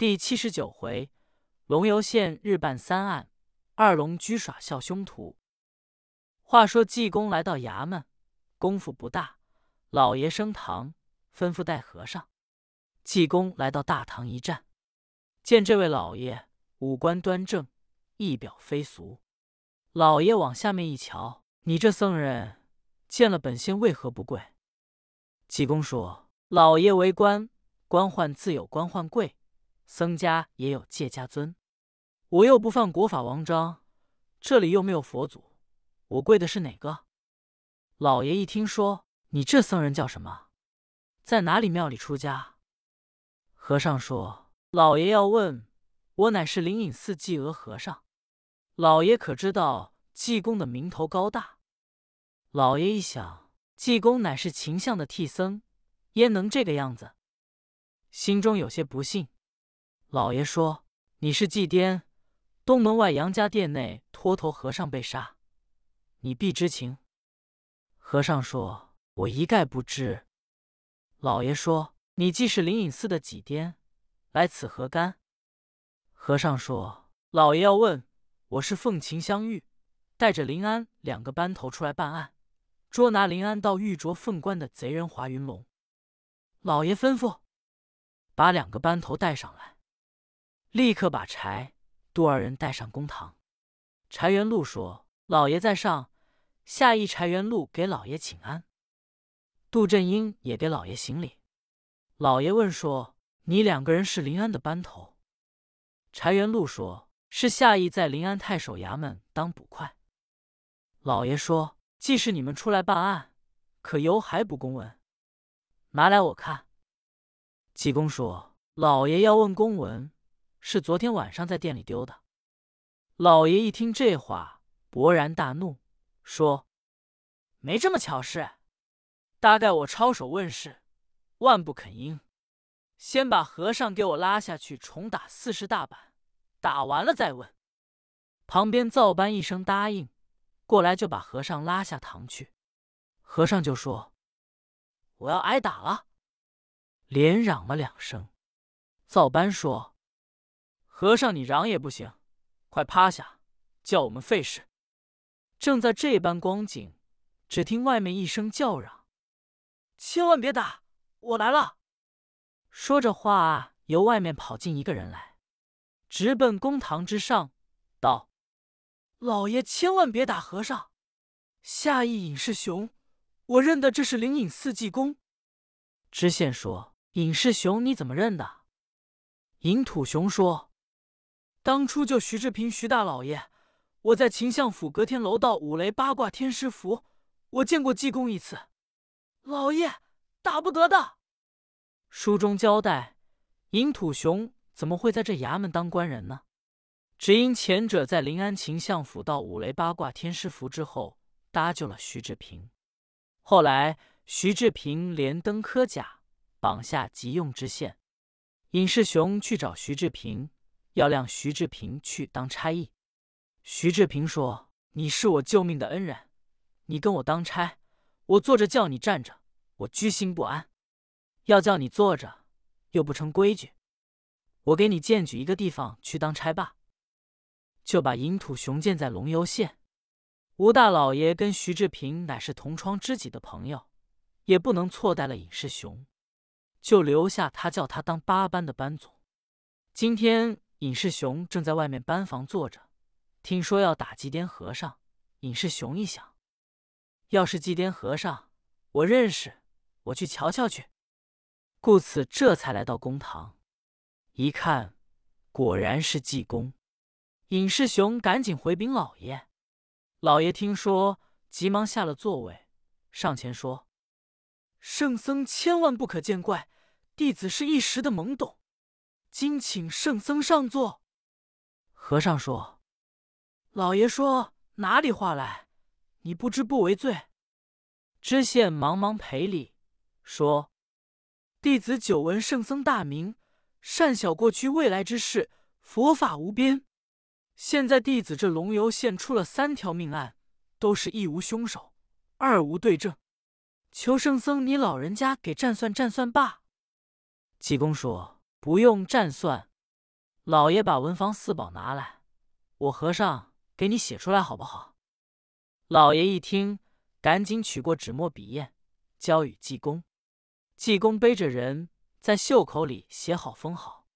第七十九回，龙游县日办三案，二龙居耍笑凶徒。话说济公来到衙门，功夫不大，老爷升堂，吩咐带和尚。济公来到大堂一站，见这位老爷五官端正，仪表非俗。老爷往下面一瞧，你这僧人见了本仙为何不跪？济公说：“老爷为官，官宦自有官宦贵。”僧家也有戒家尊，我又不犯国法王章，这里又没有佛祖，我跪的是哪个？老爷一听说，你这僧人叫什么？在哪里庙里出家？和尚说：“老爷要问，我乃是灵隐寺济娥和尚。老爷可知道济公的名头高大？”老爷一想，济公乃是秦相的替僧，焉能这个样子？心中有些不信。老爷说：“你是祭颠，东门外杨家店内脱头和尚被杀，你必知情。”和尚说：“我一概不知。”老爷说：“你既是灵隐寺的几颠，来此何干？”和尚说：“老爷要问，我是凤琴香玉，带着林安两个班头出来办案，捉拿林安到玉镯凤冠的贼人华云龙。”老爷吩咐，把两个班头带上来。立刻把柴、杜二人带上公堂。柴元禄说：“老爷在上，下议柴元禄给老爷请安。”杜振英也给老爷行礼。老爷问说：“你两个人是临安的班头？”柴元禄说：“是下邑在临安太守衙门当捕快。”老爷说：“既是你们出来办案，可由还不公文？拿来我看。”济公说：“老爷要问公文。”是昨天晚上在店里丢的。老爷一听这话，勃然大怒，说：“没这么巧事，大概我抄手问世，万不肯应。先把和尚给我拉下去，重打四十大板，打完了再问。”旁边灶班一声答应，过来就把和尚拉下堂去。和尚就说：“我要挨打了。”连嚷了两声。灶班说。和尚，你嚷也不行，快趴下，叫我们费事。正在这般光景，只听外面一声叫嚷：“千万别打，我来了！”说着话，由外面跑进一个人来，直奔公堂之上，道：“老爷千万别打和尚，下一尹士雄，我认得这是灵隐寺济公。”知县说：“尹士雄你怎么认的？”尹土雄说。当初救徐志平徐大老爷，我在秦相府隔天楼道五雷八卦天师符，我见过济公一次。老爷打不得的。书中交代，尹土雄怎么会在这衙门当官人呢？只因前者在临安秦相府到五雷八卦天师符之后，搭救了徐志平。后来徐志平连登科甲，绑下急用知县。尹世雄去找徐志平。要让徐志平去当差役。徐志平说：“你是我救命的恩人，你跟我当差，我坐着叫你站着，我居心不安；要叫你坐着，又不成规矩。我给你荐举一个地方去当差吧。”就把尹土雄建在龙游县。吴大老爷跟徐志平乃是同窗知己的朋友，也不能错待了尹世雄，就留下他叫他当八班的班总。今天。尹世雄正在外面班房坐着，听说要打祭颠和尚。尹世雄一想，要是祭颠和尚，我认识，我去瞧瞧去。故此这才来到公堂，一看，果然是济公。尹世雄赶紧回禀老爷。老爷听说，急忙下了座位，上前说：“圣僧千万不可见怪，弟子是一时的懵懂。”今请圣僧上座。和尚说：“老爷说哪里话来？你不知不为罪。”知县忙忙赔礼说：“弟子久闻圣僧大名，善晓过去未来之事，佛法无边。现在弟子这龙游县出了三条命案，都是一无凶手，二无对证，求圣僧你老人家给占算占算罢。”济公说。不用占算，老爷把文房四宝拿来，我和尚给你写出来好不好？”老爷一听，赶紧取过纸墨笔砚，交与济公。济公背着人在袖口里写好封好。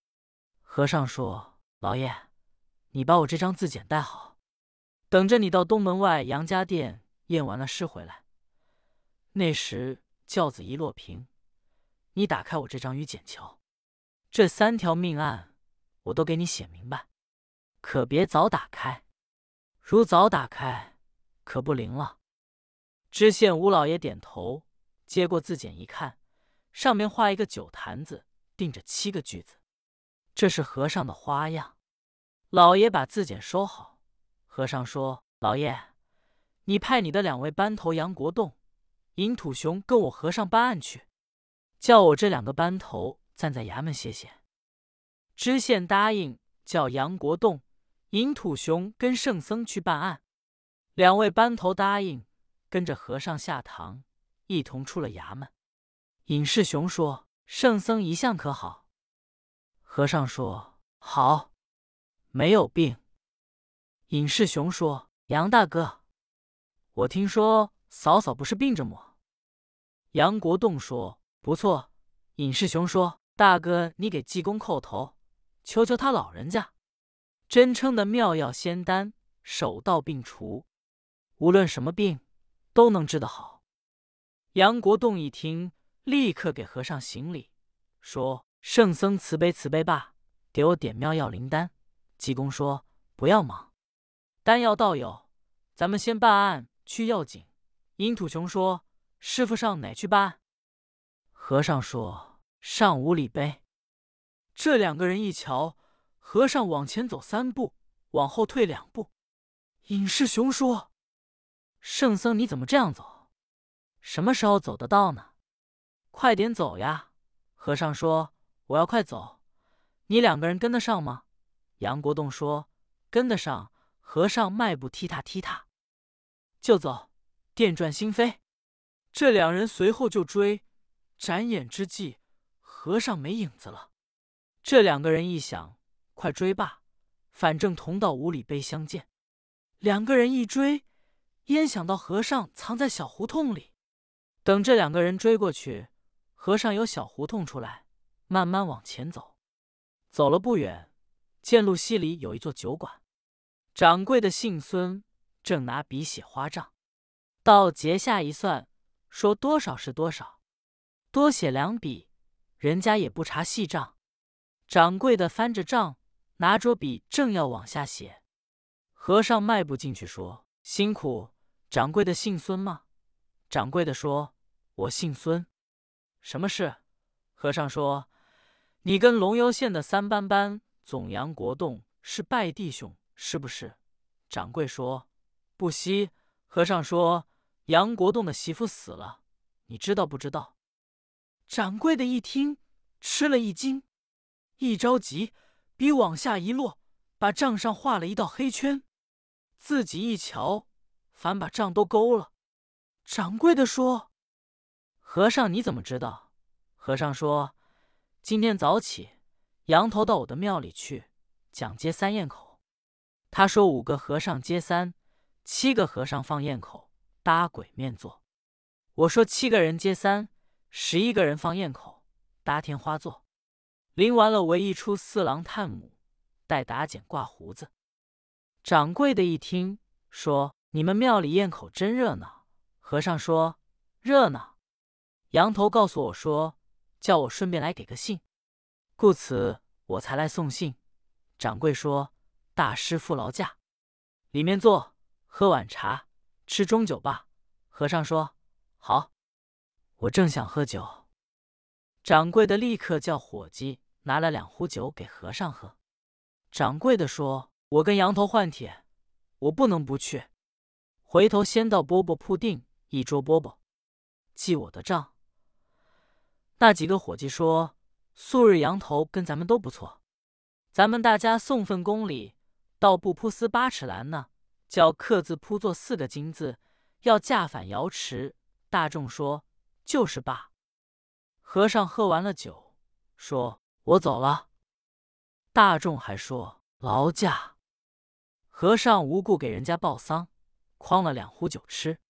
和尚说：“老爷，你把我这张字简带好，等着你到东门外杨家店验完了诗回来。那时轿子一落平，你打开我这张与简瞧。这三条命案，我都给你写明白，可别早打开。如早打开，可不灵了。”知县吴老爷点头，接过字简一看。上面画一个酒坛子，钉着七个句子，这是和尚的花样。老爷把字简收好。和尚说：“老爷，你派你的两位班头杨国栋、尹土雄跟我和尚办案去，叫我这两个班头暂在衙门歇歇。”知县答应，叫杨国栋、尹土雄跟圣僧去办案。两位班头答应，跟着和尚下堂，一同出了衙门。尹世雄说：“圣僧一向可好？”和尚说：“好，没有病。”尹世雄说：“杨大哥，我听说嫂嫂不是病着么？”杨国栋说：“不错。”尹世雄说：“大哥，你给济公叩头，求求他老人家，真称的妙药仙丹，手到病除，无论什么病都能治得好。”杨国栋一听。立刻给和尚行礼，说：“圣僧慈悲慈悲吧，给我点妙药灵丹。”济公说：“不要忙，丹药倒有，咱们先办案去要紧。”殷土雄说：“师傅上哪去办案？”和尚说：“上五里碑。”这两个人一瞧，和尚往前走三步，往后退两步。尹世雄说：“圣僧你怎么这样走？什么时候走得到呢？”快点走呀！和尚说：“我要快走，你两个人跟得上吗？”杨国栋说：“跟得上。”和尚迈步踢踏踢踏，就走，电转星飞。这两人随后就追，眨眼之际，和尚没影子了。这两个人一想，快追吧，反正同到五里碑相见。两个人一追，焉想到和尚藏在小胡同里。等这两个人追过去。和尚由小胡同出来，慢慢往前走。走了不远，见路西里有一座酒馆，掌柜的姓孙，正拿笔写花账。到结下一算，说多少是多少，多写两笔，人家也不查细账。掌柜的翻着账，拿着笔正要往下写，和尚迈步进去说：“辛苦，掌柜的姓孙吗？”掌柜的说：“我姓孙。”什么事？和尚说：“你跟龙游县的三班班总杨国栋是拜弟兄，是不是？”掌柜说：“不稀。”和尚说：“杨国栋的媳妇死了，你知道不知道？”掌柜的一听，吃了一惊，一着急，笔往下一落，把账上画了一道黑圈。自己一瞧，反把账都勾了。掌柜的说。和尚，你怎么知道？和尚说：“今天早起，羊头到我的庙里去讲接三堰口。他说五个和尚接三，七个和尚放堰口搭鬼面坐。我说七个人接三，十一个人放堰口搭天花坐。临完了，唯一出四郎探母，带打剪挂胡子。掌柜的一听，说：你们庙里堰口真热闹。和尚说：热闹。”羊头告诉我说：“叫我顺便来给个信，故此我才来送信。”掌柜说：“大师傅劳驾，里面坐，喝碗茶，吃中酒吧。”和尚说：“好，我正想喝酒。”掌柜的立刻叫伙计拿了两壶酒给和尚喝。掌柜的说：“我跟羊头换帖，我不能不去。回头先到饽饽铺订一桌饽饽，记我的账。”那几个伙计说：“素日羊头跟咱们都不错，咱们大家送份公礼，到布铺丝八尺栏呢，叫刻字铺作四个金字，要驾返瑶池。”大众说：“就是罢。”和尚喝完了酒，说：“我走了。”大众还说劳驾。和尚无故给人家报丧，诓了两壶酒吃。